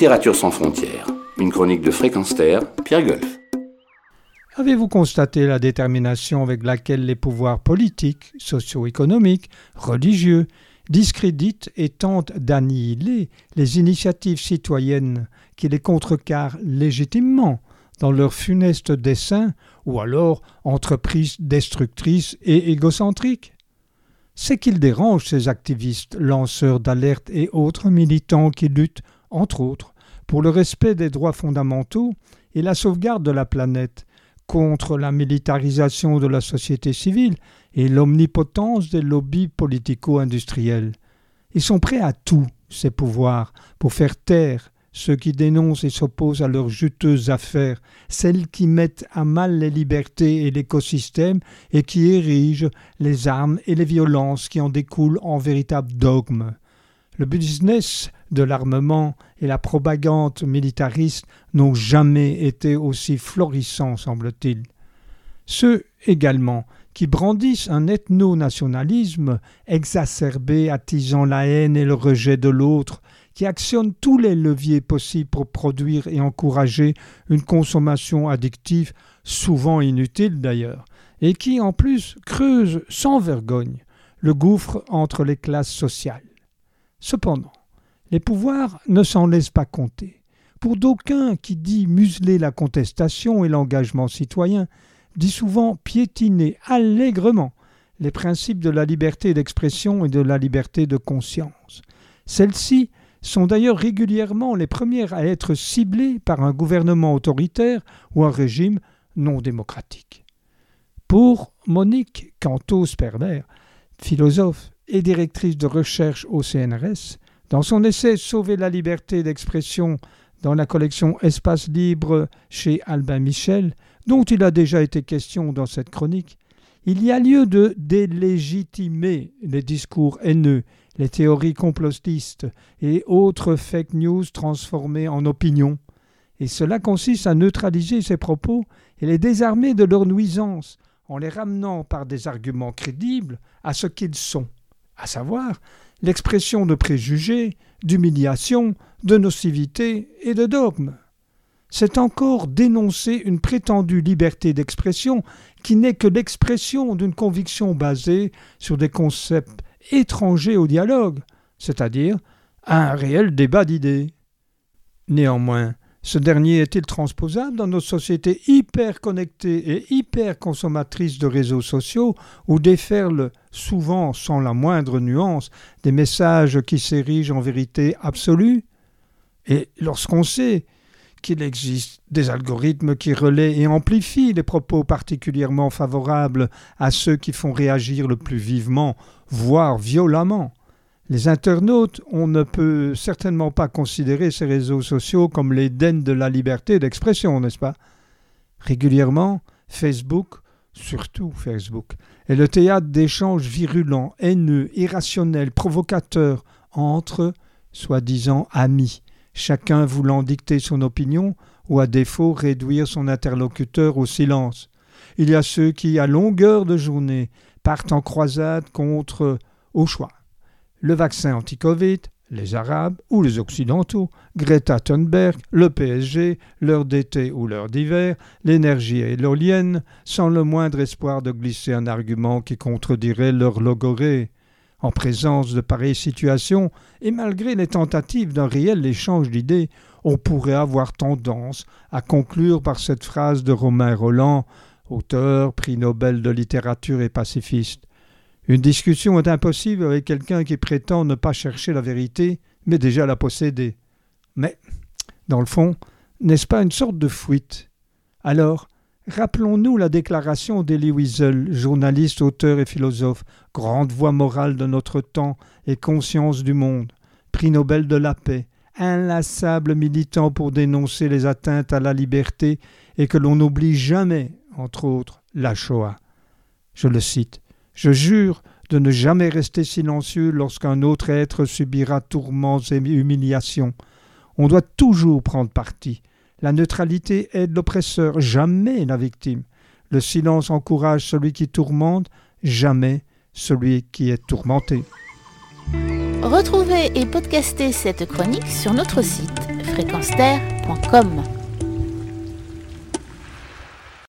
Littérature sans frontières, une chronique de Fréquence Pierre Golf. Avez-vous constaté la détermination avec laquelle les pouvoirs politiques, socio-économiques, religieux discréditent et tentent d'annihiler les initiatives citoyennes qui les contrecarrent légitimement dans leurs funestes desseins ou alors entreprises destructrices et égocentriques C'est qu'ils dérangent ces activistes, lanceurs d'alerte et autres militants qui luttent, entre autres, pour le respect des droits fondamentaux et la sauvegarde de la planète, contre la militarisation de la société civile et l'omnipotence des lobbies politico-industriels. Ils sont prêts à tout, ces pouvoirs, pour faire taire ceux qui dénoncent et s'opposent à leurs juteuses affaires, celles qui mettent à mal les libertés et l'écosystème et qui érigent les armes et les violences qui en découlent en véritables dogmes. Le business de l'armement et la propagande militariste n'ont jamais été aussi florissants, semble-t-il. Ceux également qui brandissent un ethno-nationalisme exacerbé, attisant la haine et le rejet de l'autre, qui actionnent tous les leviers possibles pour produire et encourager une consommation addictive, souvent inutile d'ailleurs, et qui en plus creusent sans vergogne le gouffre entre les classes sociales. Cependant, les pouvoirs ne s'en laissent pas compter. Pour d'aucuns qui dit museler la contestation et l'engagement citoyen, dit souvent piétiner allègrement les principes de la liberté d'expression et de la liberté de conscience. Celles-ci sont d'ailleurs régulièrement les premières à être ciblées par un gouvernement autoritaire ou un régime non démocratique. Pour Monique Cantos-Perber, philosophe et directrice de recherche au CNRS, dans son essai Sauver la liberté d'expression dans la collection Espace libre chez Albin Michel, dont il a déjà été question dans cette chronique, il y a lieu de délégitimer les discours haineux, les théories complotistes et autres fake news transformées en opinions. Et cela consiste à neutraliser ces propos et les désarmer de leurs nuisances en les ramenant par des arguments crédibles à ce qu'ils sont à savoir l'expression de préjugés, d'humiliation, de nocivité et de dogmes. C'est encore dénoncer une prétendue liberté d'expression qui n'est que l'expression d'une conviction basée sur des concepts étrangers au dialogue, c'est-à-dire un réel débat d'idées. Néanmoins, ce dernier est-il transposable dans nos sociétés hyper connectées et hyper consommatrices de réseaux sociaux où déferlent souvent sans la moindre nuance des messages qui s'érigent en vérité absolue? Et lorsqu'on sait qu'il existe des algorithmes qui relaient et amplifient les propos particulièrement favorables à ceux qui font réagir le plus vivement, voire violemment, les internautes, on ne peut certainement pas considérer ces réseaux sociaux comme l'Éden de la liberté d'expression, n'est-ce pas? Régulièrement, Facebook, surtout Facebook, est le théâtre d'échanges virulents, haineux, irrationnels, provocateurs entre soi-disant amis, chacun voulant dicter son opinion ou à défaut réduire son interlocuteur au silence. Il y a ceux qui, à longueur de journée, partent en croisade contre, au choix, le vaccin anti-Covid, les Arabes ou les Occidentaux, Greta Thunberg, le PSG, l'heure d'été ou l'heure d'hiver, l'énergie éolienne, sans le moindre espoir de glisser un argument qui contredirait leur logorée. En présence de pareilles situations, et malgré les tentatives d'un réel échange d'idées, on pourrait avoir tendance à conclure par cette phrase de Romain Roland, auteur, prix Nobel de littérature et pacifiste. Une discussion est impossible avec quelqu'un qui prétend ne pas chercher la vérité, mais déjà la posséder. Mais, dans le fond, n'est-ce pas une sorte de fuite? Alors, rappelons-nous la déclaration d'Elie Wiesel, journaliste, auteur et philosophe, grande voix morale de notre temps et conscience du monde, prix Nobel de la paix, inlassable militant pour dénoncer les atteintes à la liberté et que l'on n'oublie jamais, entre autres, la Shoah. Je le cite. Je jure de ne jamais rester silencieux lorsqu'un autre être subira tourments et humiliations. On doit toujours prendre parti. La neutralité aide l'oppresseur, jamais la victime. Le silence encourage celui qui tourmente, jamais celui qui est tourmenté. Retrouvez et podcastez cette chronique sur notre site fréquenceterre.com.